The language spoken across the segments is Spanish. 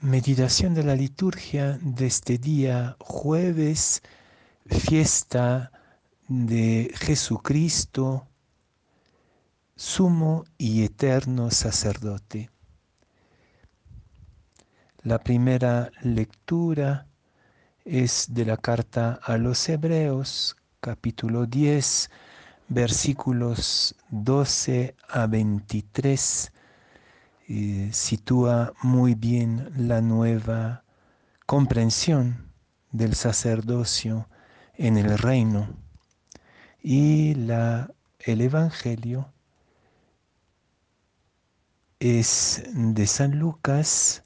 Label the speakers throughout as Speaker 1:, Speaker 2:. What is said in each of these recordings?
Speaker 1: Meditación de la liturgia de este día jueves, fiesta de Jesucristo, sumo y eterno sacerdote. La primera lectura es de la carta a los Hebreos, capítulo 10, versículos 12 a 23 sitúa muy bien la nueva comprensión del sacerdocio en el reino. Y la, el Evangelio es de San Lucas,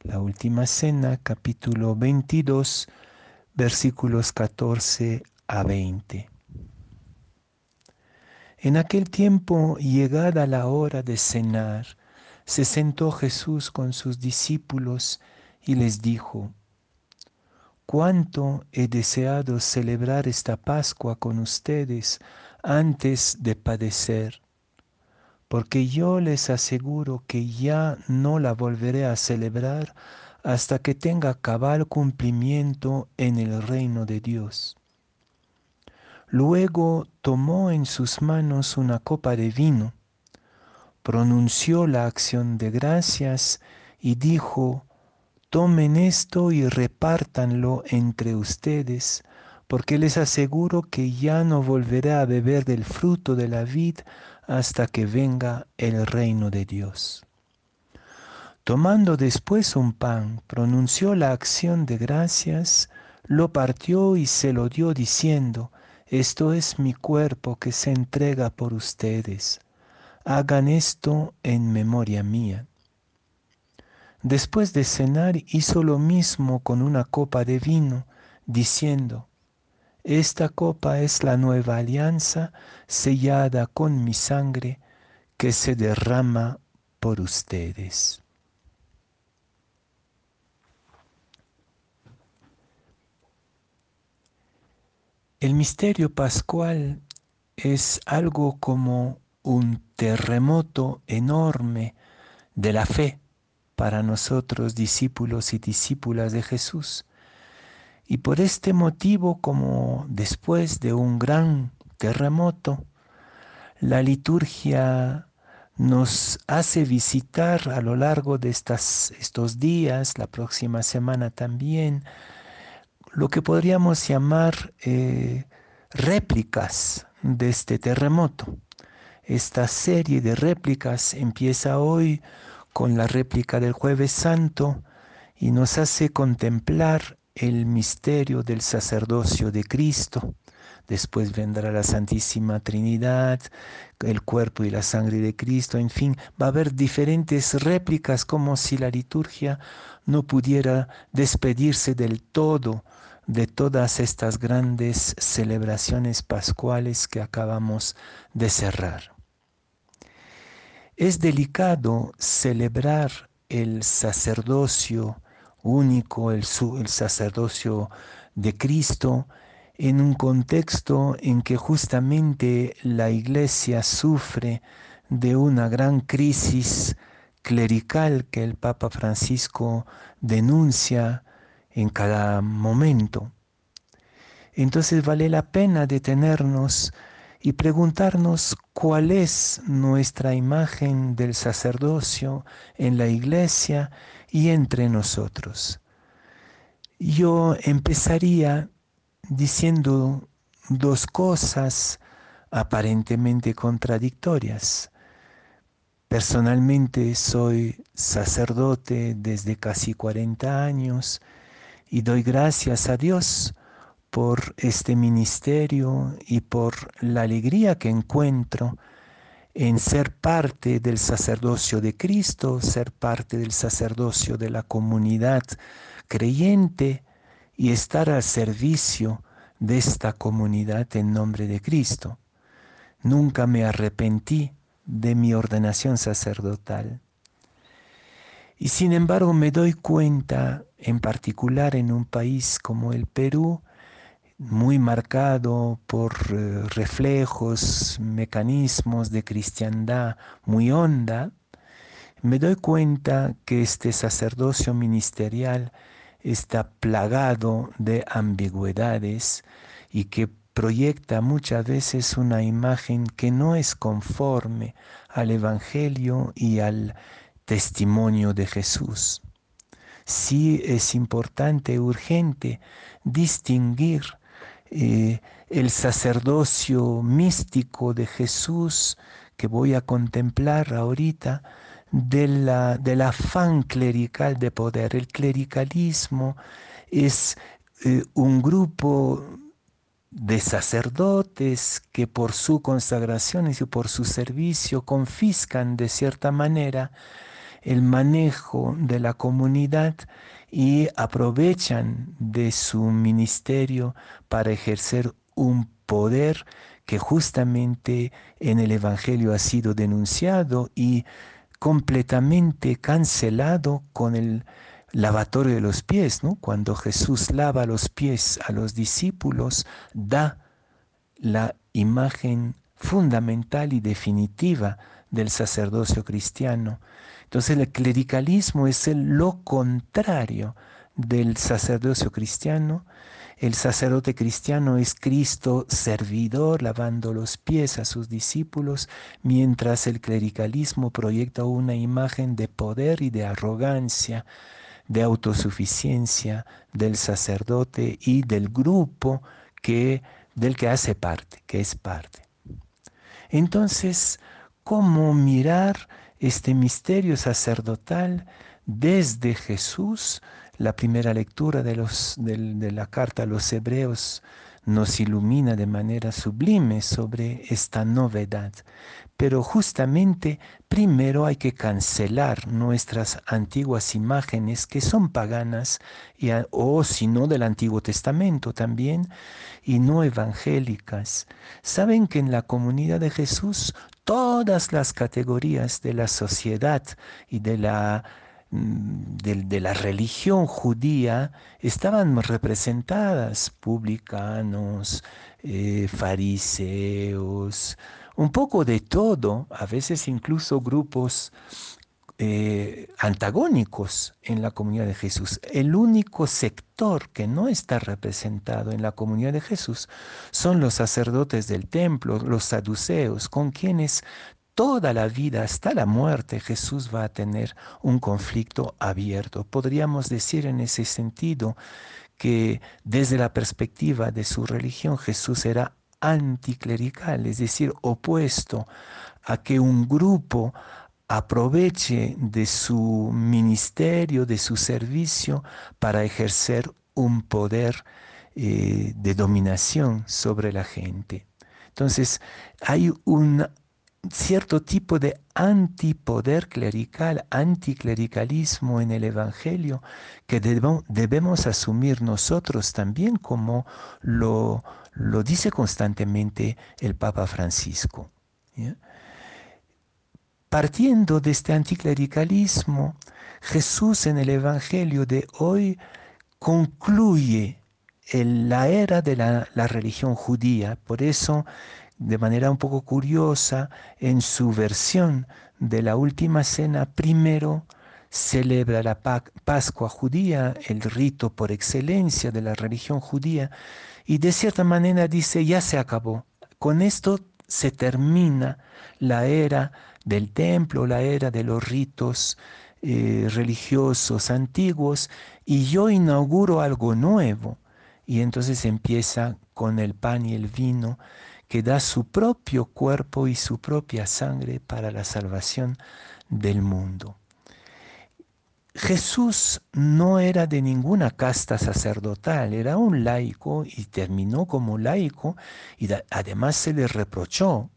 Speaker 1: la última cena, capítulo 22, versículos 14 a 20. En aquel tiempo, llegada la hora de cenar, se sentó Jesús con sus discípulos y les dijo, cuánto he deseado celebrar esta Pascua con ustedes antes de padecer, porque yo les aseguro que ya no la volveré a celebrar hasta que tenga cabal cumplimiento en el reino de Dios. Luego tomó en sus manos una copa de vino, pronunció la acción de gracias y dijo, tomen esto y repártanlo entre ustedes, porque les aseguro que ya no volveré a beber del fruto de la vid hasta que venga el reino de Dios. Tomando después un pan, pronunció la acción de gracias, lo partió y se lo dio diciendo, esto es mi cuerpo que se entrega por ustedes hagan esto en memoria mía. Después de cenar hizo lo mismo con una copa de vino, diciendo, Esta copa es la nueva alianza sellada con mi sangre que se derrama por ustedes. El misterio pascual es algo como un terremoto enorme de la fe para nosotros discípulos y discípulas de Jesús. Y por este motivo, como después de un gran terremoto, la liturgia nos hace visitar a lo largo de estas, estos días, la próxima semana también, lo que podríamos llamar eh, réplicas de este terremoto. Esta serie de réplicas empieza hoy con la réplica del jueves santo y nos hace contemplar el misterio del sacerdocio de Cristo. Después vendrá la Santísima Trinidad, el cuerpo y la sangre de Cristo, en fin, va a haber diferentes réplicas como si la liturgia no pudiera despedirse del todo de todas estas grandes celebraciones pascuales que acabamos de cerrar. Es delicado celebrar el sacerdocio único, el, sacerdocio de Cristo, en un contexto en que justamente la iglesia sufre de una gran crisis clerical que el Papa Francisco denuncia en cada momento. Entonces vale la pena detenernos y preguntarnos cuál es nuestra imagen del sacerdocio en la iglesia y entre nosotros. Yo empezaría diciendo dos cosas aparentemente contradictorias. Personalmente soy sacerdote desde casi 40 años y doy gracias a Dios por este ministerio y por la alegría que encuentro en ser parte del sacerdocio de Cristo, ser parte del sacerdocio de la comunidad creyente y estar al servicio de esta comunidad en nombre de Cristo. Nunca me arrepentí de mi ordenación sacerdotal. Y sin embargo me doy cuenta, en particular en un país como el Perú, muy marcado por eh, reflejos, mecanismos de cristiandad muy honda, me doy cuenta que este sacerdocio ministerial está plagado de ambigüedades y que proyecta muchas veces una imagen que no es conforme al Evangelio y al testimonio de Jesús. Sí es importante, urgente, distinguir eh, el sacerdocio místico de Jesús que voy a contemplar ahorita de la, del afán clerical de poder. El clericalismo es eh, un grupo de sacerdotes que por su consagración y por su servicio confiscan de cierta manera el manejo de la comunidad y aprovechan de su ministerio para ejercer un poder que justamente en el Evangelio ha sido denunciado y completamente cancelado con el lavatorio de los pies, ¿no? Cuando Jesús lava los pies a los discípulos, da la imagen fundamental y definitiva del sacerdocio cristiano. Entonces el clericalismo es lo contrario del sacerdocio cristiano. El sacerdote cristiano es Cristo servidor lavando los pies a sus discípulos, mientras el clericalismo proyecta una imagen de poder y de arrogancia de autosuficiencia del sacerdote y del grupo que, del que hace parte, que es parte. Entonces, ¿cómo mirar este misterio sacerdotal desde Jesús? La primera lectura de, los, de la carta a los hebreos nos ilumina de manera sublime sobre esta novedad. Pero justamente primero hay que cancelar nuestras antiguas imágenes que son paganas y, o si no del Antiguo Testamento también y no evangélicas. Saben que en la comunidad de Jesús todas las categorías de la sociedad y de la Mm, de, la religión judía estaban representadas, publicanos, eh, fariseos, un poco de todo, a veces incluso grupos eh, antagónicos en la comunidad de Jesús. El único sector que no está representado en la comunidad de Jesús son los sacerdotes del templo, los saduceos, con quienes toda la vida hasta la muerte Jesús va a tener un conflicto abierto. Podríamos decir en ese sentido que desde la perspectiva de su religión Jesús era anticlerical, es decir, opuesto a que un grupo aproveche de su ministerio, de su servicio, para ejercer un poder eh, de dominación sobre la gente. Entonces, hay un cierto tipo de antipoder clerical, anticlericalismo en el Evangelio que debemos, asumir nosotros también como lo, lo, dice constantemente el Papa Francisco. Partiendo de este anticlericalismo, Jesús en el Evangelio de hoy concluye la era de la, la religión judía. Por eso de manera un poco curiosa, en su versión de la última cena, primero celebra la Pascua judía, el rito por excelencia de la religión judía, y de cierta manera dice, ya se acabó. Con esto se termina la era del templo, la era de los ritos eh, religiosos antiguos, y yo inauguro algo nuevo. Y entonces empieza con el pan y el vino que da su propio cuerpo y su propia sangre para la salvación del mundo. Jesús no era de ninguna casta sacerdotal, era un laico y terminó como laico y además se le reprochó.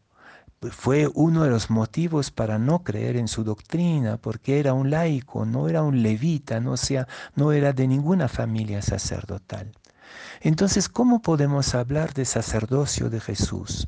Speaker 1: Fue uno de los motivos para no creer en su doctrina, porque era un laico, no era un levita, no, sea, no era de ninguna familia sacerdotal. Entonces, ¿cómo podemos hablar de sacerdocio de Jesús?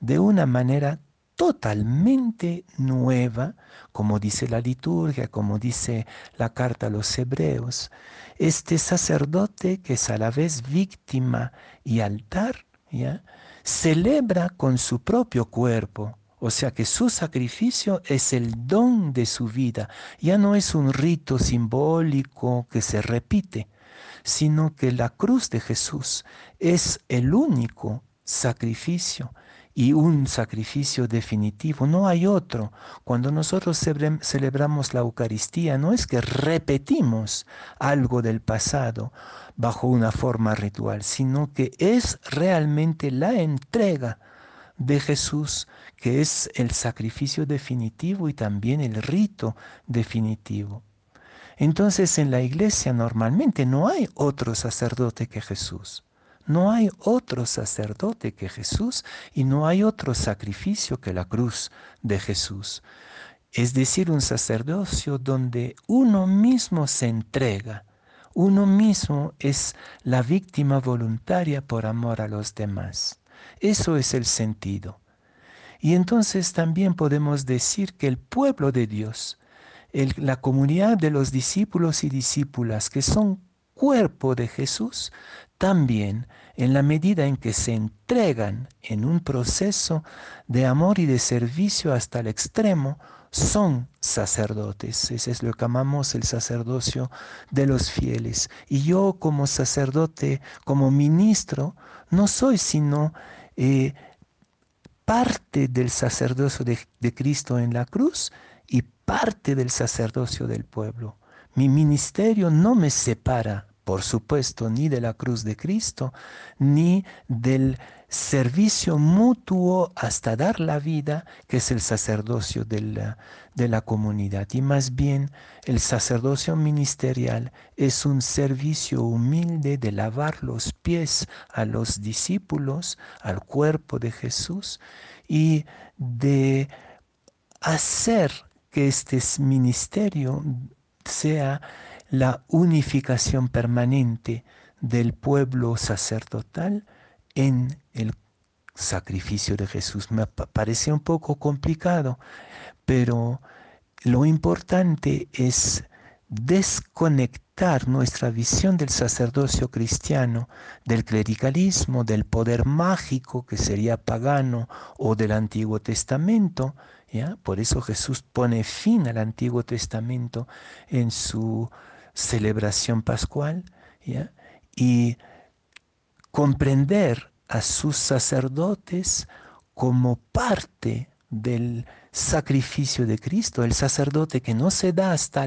Speaker 1: De una manera totalmente nueva, como dice la liturgia, como dice la carta a los hebreos. Este sacerdote que es a la vez víctima y altar, ¿ya? celebra con su propio cuerpo O sea que su sacrificio es el don de su vida, ya no es un rito simbólico que se repite, sino que la cruz de Jesús es el único sacrificio y un sacrificio definitivo, no hay otro. Cuando nosotros celebramos la Eucaristía, no es que repetimos algo del pasado bajo una forma ritual, sino que es realmente la entrega de Jesús, que es el sacrificio definitivo y también el rito definitivo. Entonces en la iglesia normalmente no hay otro sacerdote que Jesús. No hay otro sacerdote que Jesús y no hay otro sacrificio que la cruz de Jesús. Es decir, un sacerdocio donde uno mismo se entrega, uno mismo es la víctima voluntaria por amor a los demás. Eso es el sentido. Y entonces también podemos decir que el pueblo de Dios, la comunidad de los discípulos y discípulas que son cuerpo de Jesús, también en la medida en que se entregan en un proceso de amor y de servicio hasta el extremo, son sacerdotes. Ese es lo que llamamos el sacerdocio de los fieles. Y yo como sacerdote, como ministro, no soy sino eh, parte del sacerdocio de Cristo en la cruz y parte del sacerdocio del pueblo. Mi ministerio no me separa por supuesto, ni de la cruz de Cristo, ni del servicio mutuo hasta dar la vida, que es el sacerdocio de la, de la comunidad. Y más bien, el sacerdocio ministerial es un servicio humilde de lavar los pies a los discípulos, al cuerpo de Jesús, y de hacer que este ministerio sea la unificación permanente del pueblo sacerdotal en el sacrificio de Jesús. Me parece un poco complicado, pero lo importante es desconectar nuestra visión del sacerdocio cristiano, del clericalismo, del poder mágico que sería pagano o del Antiguo Testamento. Por eso Jesús pone fin al Antiguo Testamento en su celebración pascual y comprender a sus sacerdotes como parte del sacrificio de Cristo, el sacerdote que no se da hasta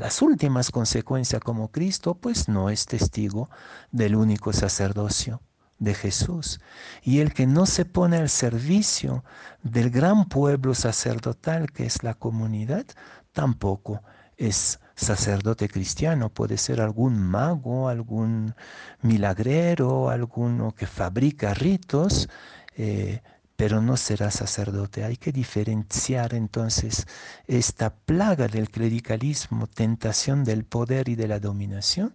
Speaker 1: las últimas consecuencias como Cristo, pues no es testigo del único sacerdocio de Jesús. Y el que no se pone al servicio del gran pueblo sacerdotal que es la comunidad, tampoco es sacerdote cristiano, puede ser algún mago, algún milagrero, alguno que fabrica ritos, eh, pero no será sacerdote. Hay que diferenciar entonces esta plaga del clericalismo, tentación del poder y de la dominación,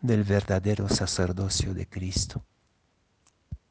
Speaker 1: del verdadero sacerdocio de Cristo.